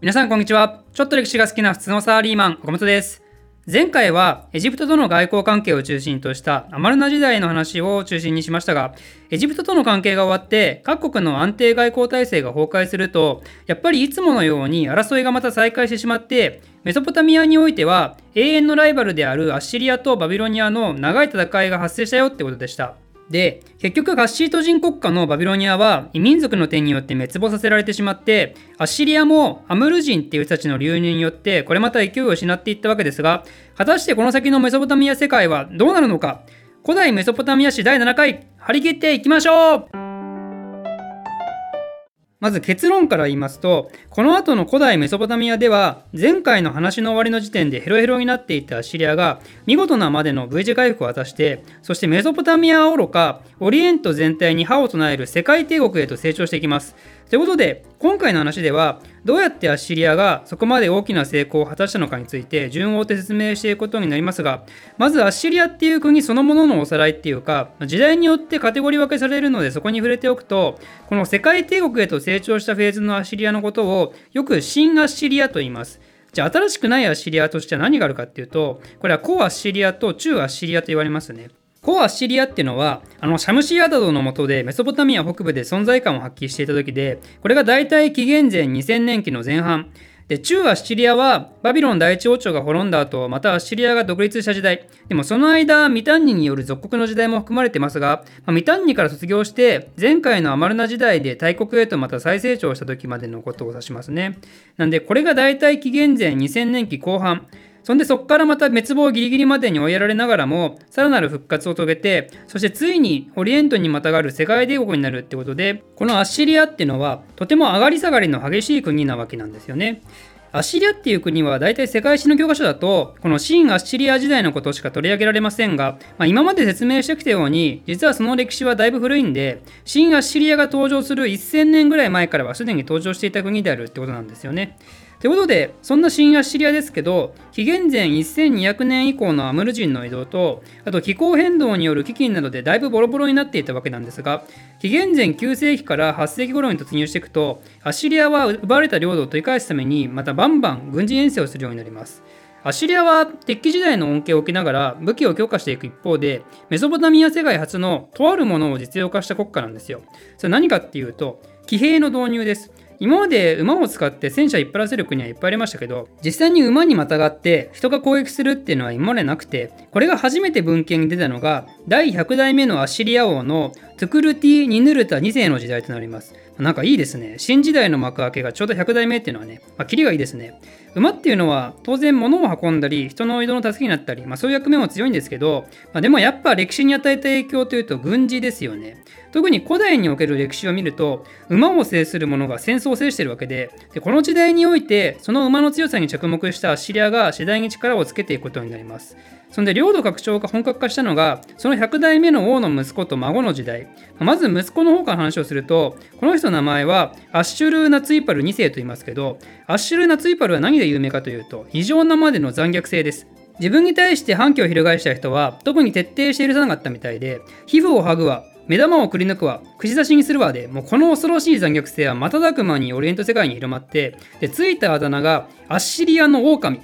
皆さんこんにちは。ちょっと歴史が好きな普通のサラリーマン、岡本です。前回はエジプトとの外交関係を中心としたアマルナ時代の話を中心にしましたが、エジプトとの関係が終わって各国の安定外交体制が崩壊すると、やっぱりいつものように争いがまた再開してしまって、メソポタミアにおいては永遠のライバルであるアッシリアとバビロニアの長い戦いが発生したよってことでした。で、結局ガッシート人国家のバビロニアは異民族の手によって滅亡させられてしまって、アッシリアもアムル人っていう人たちの流入によってこれまた勢いを失っていったわけですが、果たしてこの先のメソポタミア世界はどうなるのか、古代メソポタミア史第7回、張り切っていきましょうまず結論から言いますと、この後の古代メソポタミアでは、前回の話の終わりの時点でヘロヘロになっていたシリアが、見事なまでの V 字回復を果たして、そしてメソポタミアはおろか、オリエント全体に歯を唱える世界帝国へと成長していきます。ということで、今回の話では、どうやってアッシリアがそこまで大きな成功を果たしたのかについて順を追って説明していくことになりますが、まずアッシリアっていう国そのもののおさらいっていうか、時代によってカテゴリー分けされるのでそこに触れておくと、この世界帝国へと成長したフェーズのアッシリアのことをよく新アッシリアと言います。じゃあ新しくないアッシリアとしては何があるかっていうと、これは古アッシリアと中アッシリアと言われますね。古アッシリアっていうのは、あの、シャムシアダドの下でメソポタミア北部で存在感を発揮していた時で、これが大体紀元前2000年期の前半。で、中アッシリアはバビロン第一王朝が滅んだ後、またアッシリアが独立した時代。でもその間、ミタンニによる属国の時代も含まれてますが、まあ、ミタンニから卒業して、前回のアマルナ時代で大国へとまた再成長した時までのことを指しますね。なんで、これが大体紀元前2000年期後半。そんでそこからまた滅亡ギリギリまでに追いやられながらも、さらなる復活を遂げて、そしてついにオリエントにまたがる世界帝国になるってことで、このアッシリアっていうのは、とても上がり下がりの激しい国なわけなんですよね。アッシリアっていう国は大体世界史の教科書だと、この新アッシリア時代のことしか取り上げられませんが、まあ、今まで説明してきたように、実はその歴史はだいぶ古いんで、新アッシリアが登場する1000年ぐらい前からはすでに登場していた国であるってことなんですよね。ということで、そんな新アッシリアですけど、紀元前1200年以降のアムル人の移動と、あと気候変動による飢饉などでだいぶボロボロになっていたわけなんですが、紀元前9世紀から8世紀頃に突入していくと、アッシリアは奪われた領土を取り返すために、またバンバン軍事遠征をするようになります。アッシリアは鉄器時代の恩恵を受けながら武器を強化していく一方で、メソポタミア世界初のとあるものを実用化した国家なんですよ。それ何かっていうと、騎兵の導入です。今まで馬を使って戦車引っ張らせる国はいっぱいありましたけど、実際に馬にまたがって人が攻撃するっていうのは今までなくて、これが初めて文献に出たのが、第100代目のアッシリア王のトゥクルティ・ニヌルタ2世の時代となります。なんかいいですね。新時代の幕開けがちょうど100代目っていうのはね、まあ、キリがいいですね。馬っていうのは当然物を運んだり、人の移動の助けになったり、まあ、そういう役目も強いんですけど、まあ、でもやっぱ歴史に与えた影響というと軍事ですよね。特に古代における歴史を見ると、馬を制する者が戦争を制しているわけでで、この時代において、その馬の強さに着目したアッシリアが次第に力をつけていくことになります。そんで領土拡張が本格化したのが、その100代目の王の息子と孫の時代。まず息子の方から話をすると、この人の名前はアッシュルーナツイパル2世と言いますけど、アッシュルーナツイパルは何で有名かというと、異常なまでの残虐性です。自分に対して反旗を翻した人は特に徹底して許さなかったみたいで、皮膚を剥ぐわ、目玉をくり抜くわ、口出しにするわで、もうこの恐ろしい残虐性は瞬く間にオリエント世界に広まって、で、ついたあだ名がアッシリアの狼。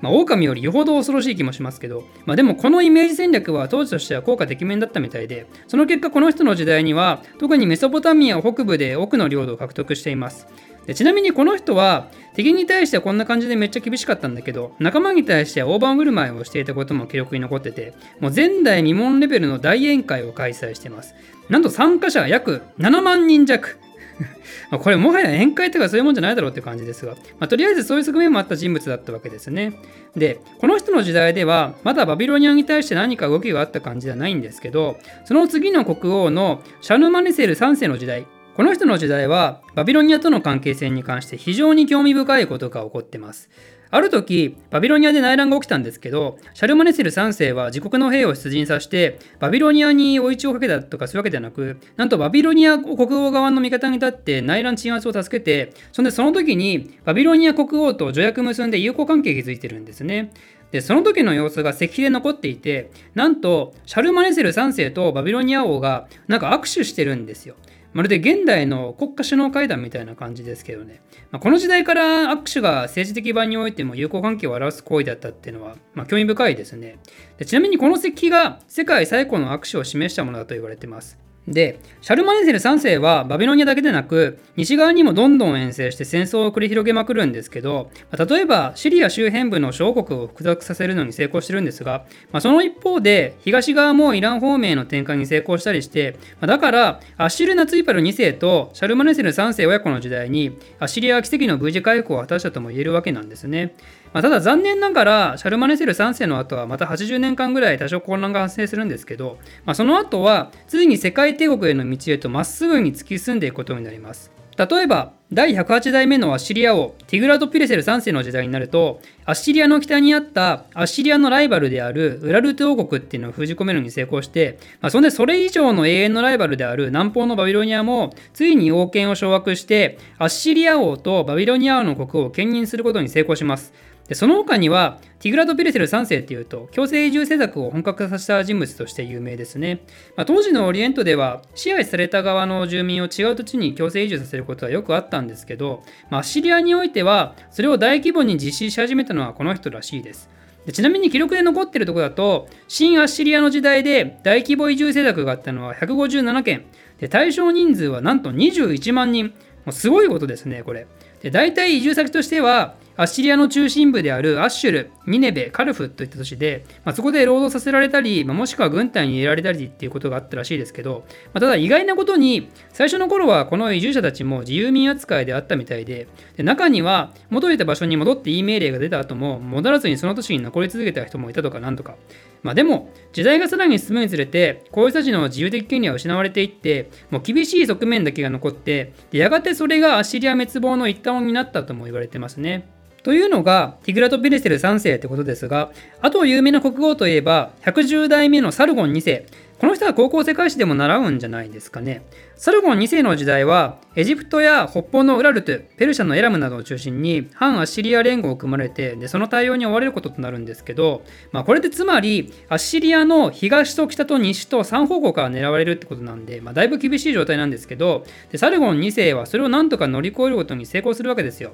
まあ、狼よりよほど恐ろしい気もしますけど、まあ、でもこのイメージ戦略は当時としては効果てきめんだったみたいで、その結果この人の時代には特にメソポタミア北部で多くの領土を獲得しています。でちなみにこの人は敵に対してはこんな感じでめっちゃ厳しかったんだけど仲間に対しては大盤振る舞いをしていたことも記録に残っててもう前代未聞レベルの大宴会を開催してますなんと参加者は約7万人弱 これもはや宴会とかそういうもんじゃないだろうって感じですが、まあ、とりあえずそういう側面もあった人物だったわけですね。で、この人の時代では、まだバビロニアに対して何か動きがあった感じではないんですけど、その次の国王のシャヌマネセル3世の時代、この人の時代はバビロニアとの関係性に関して非常に興味深いことが起こってます。ある時、バビロニアで内乱が起きたんですけど、シャルマネセル3世は自国の兵を出陣させて、バビロニアに追い打ちをかけたとかそういうわけではなく、なんとバビロニア国王側の味方に立って内乱鎮圧を助けて、そんでその時にバビロニア国王と条約結んで友好関係築いてるんですね。で、その時の様子が石碑で残っていて、なんと、シャルマネセル3世とバビロニア王がなんか握手してるんですよ。まるで現代の国家首脳会談みたいな感じですけどね、まあ、この時代から握手が政治的場においても友好関係を表す行為だったっていうのは、まあ、興味深いですね。でちなみにこの石碑が世界最古の握手を示したものだと言われてます。で、シャルマネセル3世はバビロニアだけでなく、西側にもどんどん遠征して戦争を繰り広げまくるんですけど、例えばシリア周辺部の小国を複雑させるのに成功してるんですが、まあ、その一方で東側もイラン方面への転換に成功したりして、まあ、だからアッシルナツイパル2世とシャルマネセル3世親子の時代にアッシリアは奇跡の V 字回復を果たしたとも言えるわけなんですね。まあ、ただ残念ながらシャルマネセル3世の後はまた80年間ぐらい多少混乱が発生するんですけど、まあ、その後はついに世界帝国への道へとまっすぐに突き進んでいくことになります。例えば第108代目のアッシリア王ティグラト・ピレセル3世の時代になるとアッシリアの北にあったアッシリアのライバルであるウラルト王国っていうのを封じ込めるに成功して、まあ、そんでそれ以上の永遠のライバルである南方のバビロニアもついに王権を掌握してアッシリア王とバビロニア王の国王を兼任することに成功します。でその他にはティグラド・ピレセル3世っていうと強制移住政策を本格化させた人物として有名ですね、まあ、当時のオリエントでは支配された側の住民を違う土地に強制移住させることはよくあったんですけど、まあ、シリアにおいてはそれを大規模に実施し始めたのはこの人らしいです。でちなみに記録で残っているところだと新アッシリアの時代で大規模移住政策があったのは157件。で対象人数はなんと21万人。もうすごいことですねこれ。で大体移住先としてはアッシリアの中心部であるアッシュル、ニネベ、カルフといった都市で、まあ、そこで労働させられたり、まあ、もしくは軍隊に入れられたりっていうことがあったらしいですけど、まあ、ただ意外なことに、最初の頃はこの移住者たちも自由民扱いであったみたいで、で中には元いた場所に戻っていい命令が出た後も、戻らずにその都市に残り続けた人もいたとかなんとか。まあ、でも、時代がさらに進むにつれて、こういう人たちの自由的権利は失われていって、もう厳しい側面だけが残って、でやがてそれがアッシリア滅亡の一端を担ったとも言われてますね。というのがティグラト・ピレセル3世ってことですが、あと有名な国王といえば、110代目のサルゴン2世。この人は高校世界史でも習うんじゃないですかね。サルゴン2世の時代は、エジプトや北方のウラルト、ペルシャのエラムなどを中心に反アッシリア連合を組まれて、でその対応に追われることとなるんですけど、まあ、これってつまり、アッシリアの東と北と西と3方向から狙われるってことなんで、まあ、だいぶ厳しい状態なんですけどで、サルゴン2世はそれをなんとか乗り越えることに成功するわけですよ。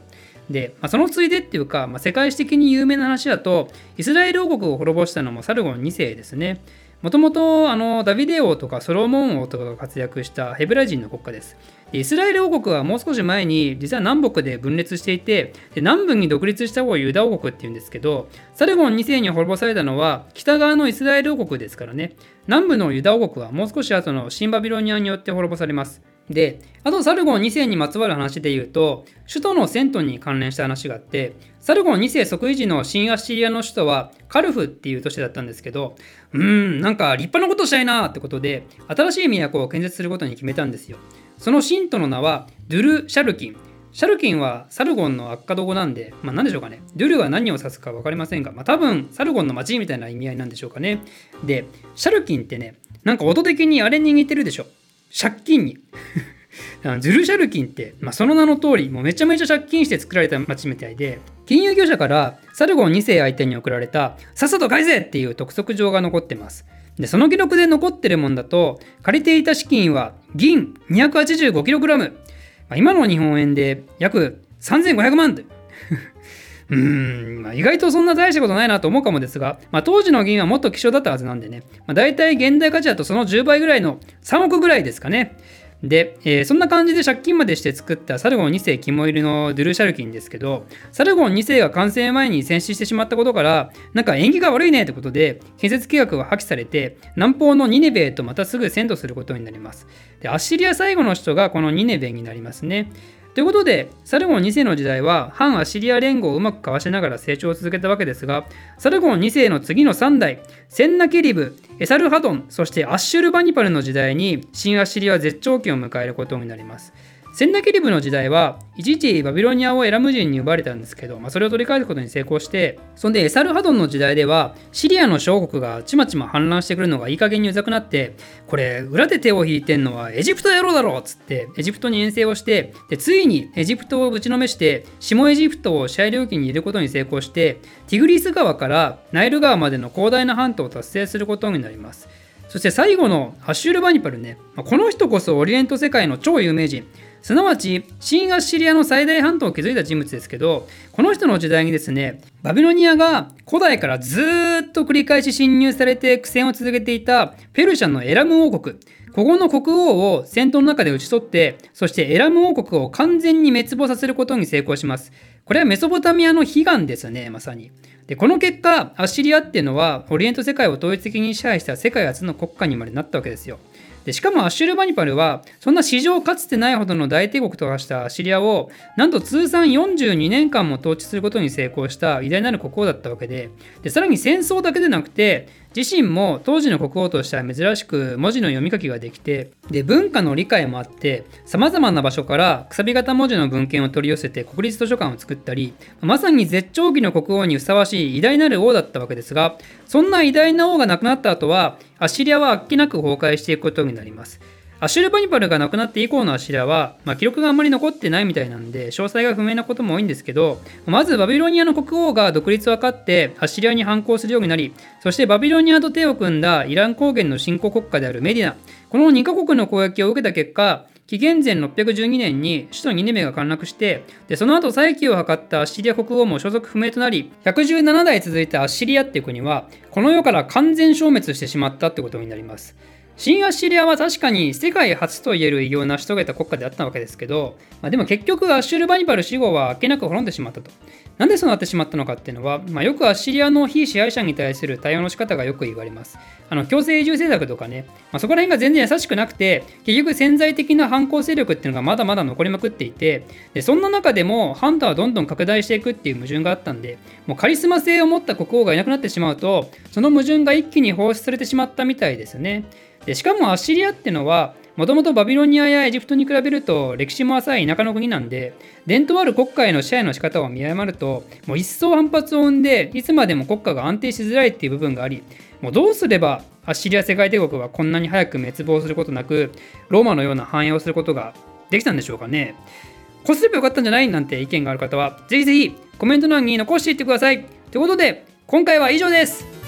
で、まあ、そのついでっていうか、まあ、世界史的に有名な話だと、イスラエル王国を滅ぼしたのもサルゴン2世ですね。もともとダビデ王とかソロモン王とかが活躍したヘブライ人の国家です。イスラエル王国はもう少し前に実は南北で分裂していてで南部に独立した方がユダ王国っていうんですけどサルゴン2世に滅ぼされたのは北側のイスラエル王国ですからね南部のユダ王国はもう少し後の新バビロニアによって滅ぼされます。で、あとサルゴン2世にまつわる話で言うと、首都のセントに関連した話があって、サルゴン2世即位時の新アッシリアの首都はカルフっていう都市だったんですけど、うーん、なんか立派なことしたいなってことで、新しい都を建設することに決めたんですよ。その信徒の名はドゥル・シャルキン。シャルキンはサルゴンの悪化道語なんで、まあ何でしょうかね。ドゥルは何を指すか分かりませんが、まあ多分サルゴンの町みたいな意味合いなんでしょうかね。で、シャルキンってね、なんか音的にあれに似てるでしょ。借金に。ズルシャルキンって、まあ、その名の通り、もうめちゃめちゃ借金して作られた町みたいで、金融業者からサルゴン2世相手に送られた、さっさと返せっていう督促状が残ってます。で、その記録で残ってるもんだと、借りていた資金は銀 285kg、まあ、今の日本円で約3500万で うーん、まあ、意外とそんな大したことないなと思うかもですが、まあ、当時の銀はもっと希少だったはずなんでね、まあ、大体現代価値だとその10倍ぐらいの3億ぐらいですかね。で、えー、そんな感じで借金までして作ったサルゴン2世肝入りのドゥルシャルキンですけど、サルゴン2世が完成前に戦死してしまったことから、なんか縁起が悪いねってことで、建設計画が破棄されて、南方のニネベへとまたすぐ遷都することになります。で、アッシリア最後の人がこのニネベになりますね。ということで、サルゴン2世の時代は反アシリア連合をうまくかわしながら成長を続けたわけですが、サルゴン2世の次の3代、センナケリブ、エサルハドン、そしてアッシュルバニパルの時代に新アシリア絶頂期を迎えることになります。センナケリブの時代は一時バビロニアをエラム人に奪われたんですけど、まあ、それを取り返すことに成功してそんでエサルハドンの時代ではシリアの小国がちまちま反乱してくるのがいい加減にうざくなってこれ裏で手を引いてんのはエジプト野郎だろっつってエジプトに遠征をしてでついにエジプトをぶちのめして下エジプトを支配領域に入れることに成功してティグリス川からナイル川までの広大な半島を達成することになります。そして最後のアッシュルバニパルね、この人こそオリエント世界の超有名人、すなわち新アッシリアの最大半島を築いた人物ですけど、この人の時代にですね、バビロニアが古代からずっと繰り返し侵入されて苦戦を続けていたペルシャのエラム王国、ここの国王を戦闘の中で討ち取って、そしてエラム王国を完全に滅亡させることに成功します。これはメソポタミアの悲願ですね、まさに。でこの結果アッシリアっていうのはオリエント世界を統一的に支配した世界初の国家にまでなったわけですよ。でしかもアッシュルバニパルはそんな史上かつてないほどの大帝国と化したアシリアをなんと通算42年間も統治することに成功した偉大なる国王だったわけででさらに戦争だけでなくて自身も当時の国王としては珍しく文字の読み書きができてで文化の理解もあってさまざまな場所からくさび型文字の文献を取り寄せて国立図書館を作ったりまさに絶頂期の国王にふさわしい偉大なる王だったわけですがそんな偉大な王が亡くなった後はアッシリアはあっけなく崩壊していくことになります。アシュルバニパルが亡くなって以降のアシリアは、まあ、記録があんまり残ってないみたいなんで、詳細が不明なことも多いんですけど、まずバビロニアの国王が独立を図ってアシリアに反抗するようになり、そしてバビロニアと手を組んだイラン高原の新興国家であるメディナ、この2カ国の攻撃を受けた結果、紀元前612年に首都ニネメが陥落してでその後再起を図ったアシリア国王も所属不明となり117代続いたアシリアっていう国はこの世から完全消滅してしまったってことになります。新アッシリアは確かに世界初といえる偉業を成し遂げた国家であったわけですけど、まあ、でも結局アッシュルバニバル死後はあっけなく滅んでしまったと。なんでそうなってしまったのかっていうのは、まあ、よくアッシリアの非支配者に対する対応の仕方がよく言われます。あの強制移住政策とかね、まあ、そこら辺が全然優しくなくて、結局潜在的な反抗勢力っていうのがまだまだ残りまくっていて、でそんな中でもハンターはどんどん拡大していくっていう矛盾があったんで、もうカリスマ性を持った国王がいなくなってしまうと、その矛盾が一気に放出されてしまったみたいですね。でしかもアッシリアってのはもともとバビロニアやエジプトに比べると歴史も浅い田舎の国なんで伝統ある国家への支配の仕方を見誤るともう一層反発を生んでいつまでも国家が安定しづらいっていう部分がありもうどうすればアッシリア世界帝国はこんなに早く滅亡することなくローマのような繁栄をすることができたんでしょうかね。こうすればよかったんじゃないなんて意見がある方はぜひぜひコメント欄に残していってください。ということで今回は以上です。